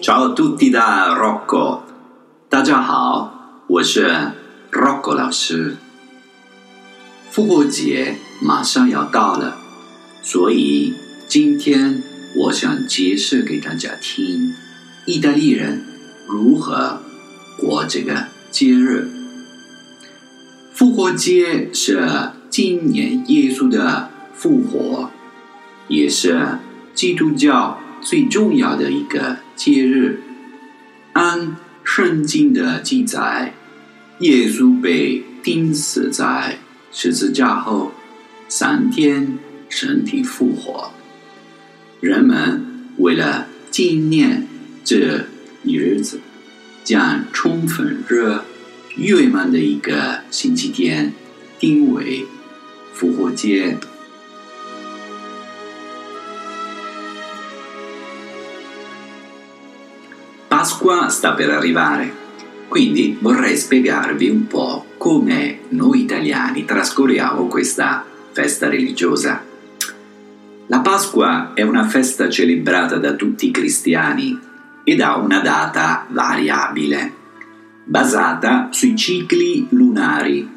Ciao a tutti da Rocco，大大家好，我是 Rocco 老师。复活节马上要到了，所以今天我想解释给大家听，意大利人如何过这个节日。复活节是今年耶稣的复活，也是基督教最重要的一个节日。按圣经的记载，耶稣被钉死在十字架后，三天身体复活。人们为了纪念这一日子，将充分热月满的一个星期天定为复活节。Pasqua sta per arrivare, quindi vorrei spiegarvi un po' come noi italiani trascorriamo questa festa religiosa. La Pasqua è una festa celebrata da tutti i cristiani ed ha una data variabile, basata sui cicli lunari.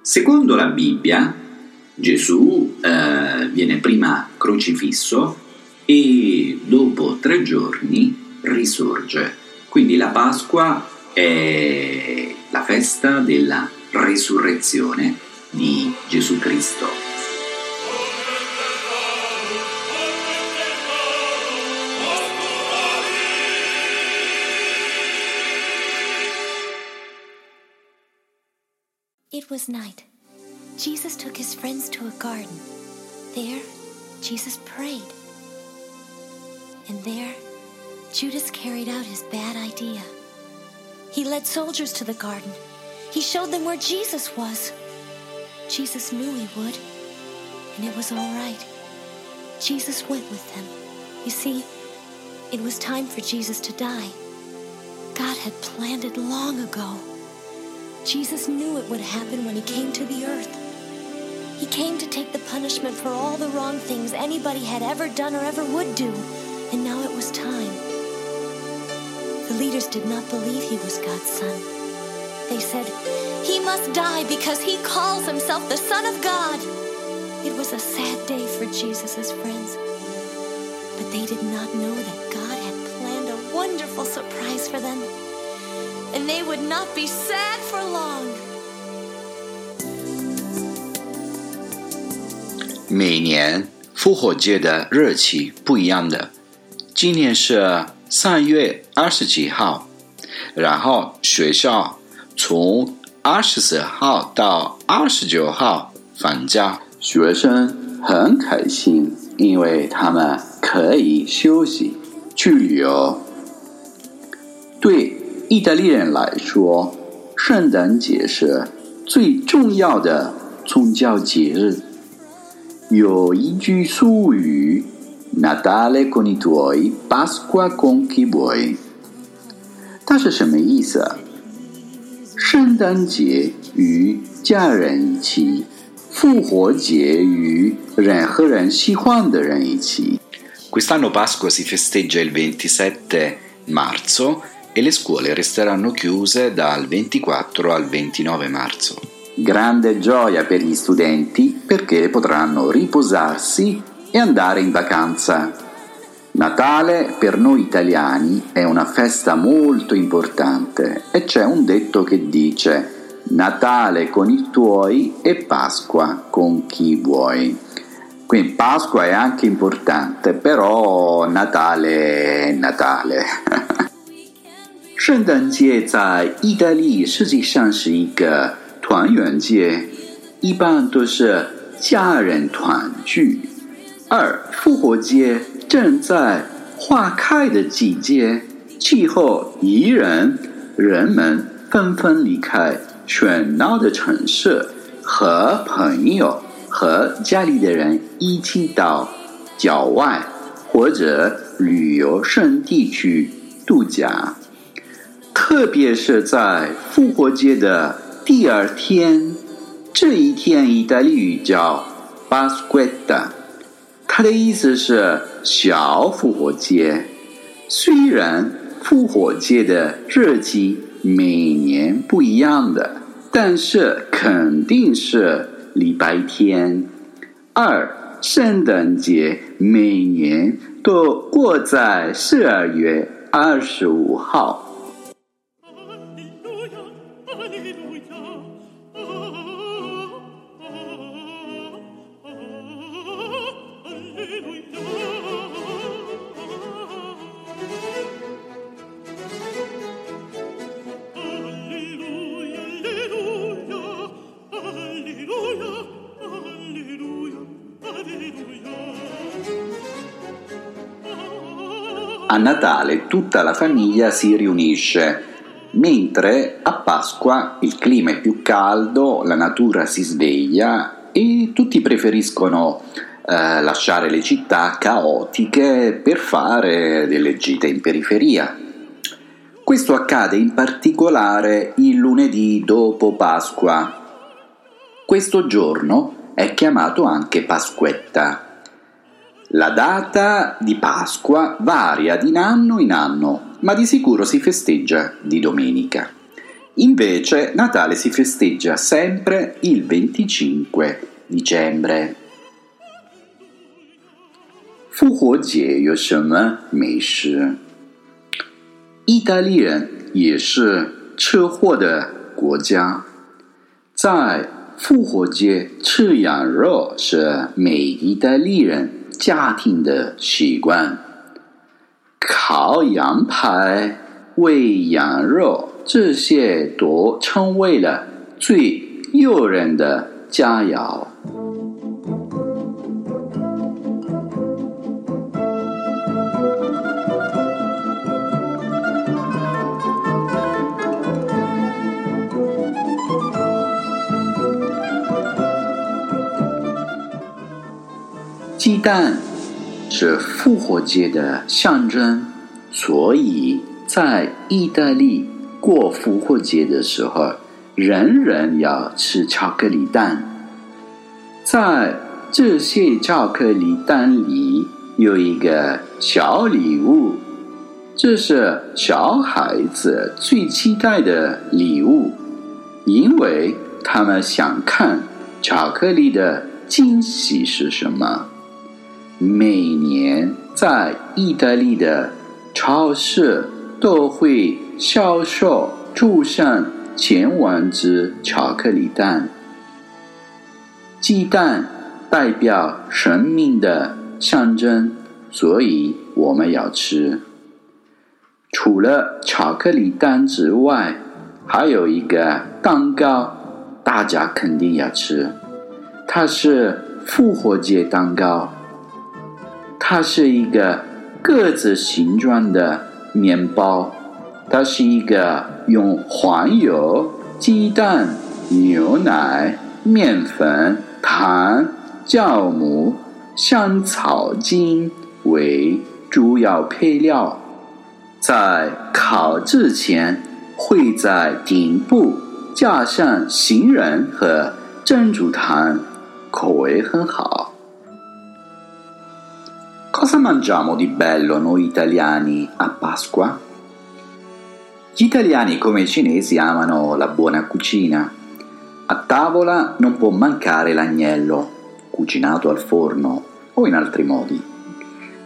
Secondo la Bibbia, Gesù eh, viene prima crocifisso e dopo tre giorni risorge. Quindi la Pasqua è la festa della resurrezione di Gesù Cristo. It was night. Jesus took his friends to a garden. There, Jesus prayed. And there, Judas carried out his bad idea. He led soldiers to the garden. He showed them where Jesus was. Jesus knew he would, and it was all right. Jesus went with them. You see, it was time for Jesus to die. God had planned it long ago. Jesus knew it would happen when he came to the earth. He came to take the punishment for all the wrong things anybody had ever done or ever would do, and now it was time The leaders did not believe he was God's son. They said, He must die because he calls himself the Son of God. It was a sad day for Jesus' friends. But they did not know that God had planned a wonderful surprise for them. And they would not be sad for long. 每年复活节的日期不一样的，今年是 三月二十几号，然后学校从二十四号到二十九号放假，学生很开心，因为他们可以休息去旅游。对意大利人来说，圣诞节是最重要的宗教节日。有一句俗语。Natale con i tuoi, Pasqua con chi vuoi。它是什么意思？圣诞节与家人一起，复活节与任何人喜欢的人一起。Quest'anno Pasqua si festeggia il 27 marzo e le scuole resteranno chiuse dal 24 al 29 marzo. Grande gioia per gli studenti perché potranno riposarsi e andare in vacanza. Natale per noi italiani è una festa molto importante e c'è un detto che dice Natale con i tuoi e Pasqua con chi vuoi. Quindi Pasqua è anche importante, però Natale è Natale. 圣诞节在意大利实际上是一个团圆节，一般都是家人团聚。 二复活节正在花开的季节，气候宜人，人们纷纷离开喧闹的城市，和朋友和家里的人一起到郊外或者旅游胜地去度假。特别是在复活节的第二天，这一天意大利语叫 Pasquetta，它的意思是小复活节。虽然复活节的日期每年不一样的，但是肯定是礼拜天。二，圣诞节每年都过在十二月二十五号。A Natale tutta la famiglia si riunisce, mentre a Pasqua il clima è più caldo, la natura si sveglia e tutti preferiscono eh, lasciare le città caotiche per fare delle gite in periferia. Questo accade in particolare il lunedì dopo Pasqua. Questo giorno è chiamato anche Pasquetta la data di Pasqua varia di anno in anno, ma di sicuro si festeggia di domenica. Invece Natale si festeggia sempre il 25 dicembre. 复活节有什么美食？意大利人也是吃货的国家，在复活节吃羊肉是每意大利人 家庭的习惯，烤羊排、喂羊肉，这些都成为了最诱人的佳肴。鸡蛋是复活节的象征，所以在意大利过复活节的时候，人人要吃巧克力蛋。在这些巧克力蛋里有一个小礼物，这是小孩子最期待的礼物，因为他们想看巧克力的惊喜是什么。每年在意大利的超市都会销售注上千万只巧克力蛋。鸡蛋代表生命的象征，所以我们要吃。除了巧克力蛋之外，还有一个蛋糕，大家肯定要吃。它是复活节蛋糕。它是一个个子形状的面包，它是一个用黄油、鸡蛋、牛奶、面粉、糖、酵母、香草精为主要配料，在烤之前会在顶部加上杏仁和珍珠糖，口味很好。Cosa mangiamo di bello noi italiani a Pasqua? Gli italiani come i cinesi amano la buona cucina. A tavola non può mancare l'agnello, cucinato al forno o in altri modi.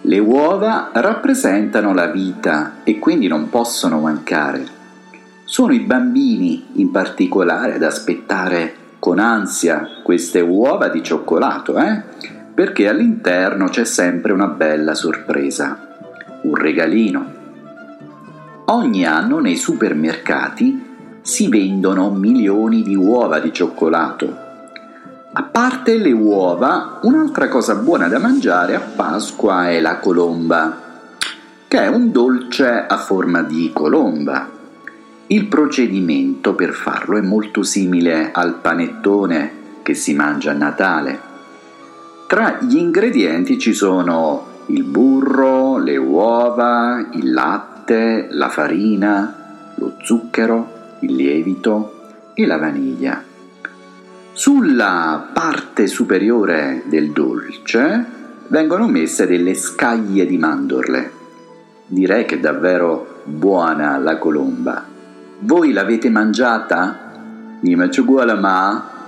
Le uova rappresentano la vita e quindi non possono mancare. Sono i bambini in particolare ad aspettare con ansia queste uova di cioccolato, eh? Perché all'interno c'è sempre una bella sorpresa, un regalino. Ogni anno nei supermercati si vendono milioni di uova di cioccolato. A parte le uova, un'altra cosa buona da mangiare a Pasqua è la colomba, che è un dolce a forma di colomba. Il procedimento per farlo è molto simile al panettone che si mangia a Natale. Tra gli ingredienti ci sono il burro, le uova, il latte, la farina, lo zucchero, il lievito e la vaniglia. Sulla parte superiore del dolce vengono messe delle scaglie di mandorle. Direi che è davvero buona la colomba. Voi l'avete mangiata? Uguale ma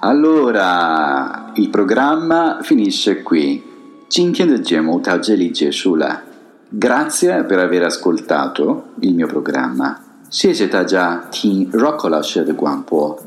allora, il programma finisce qui. 今天的节目到这里结束了。Grazie per aver ascoltato il mio programma. 谢谢大家听 Rocco 老师的广播。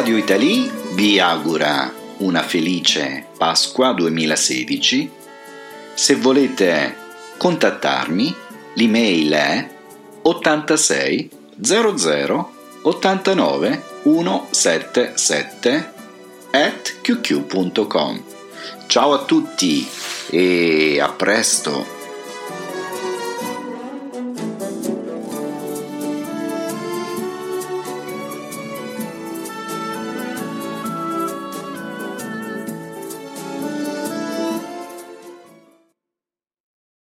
Radio Italy vi augura una felice Pasqua 2016. Se volete contattarmi, l'email è 86 00 89 177 at qq.com. Ciao a tutti e a presto!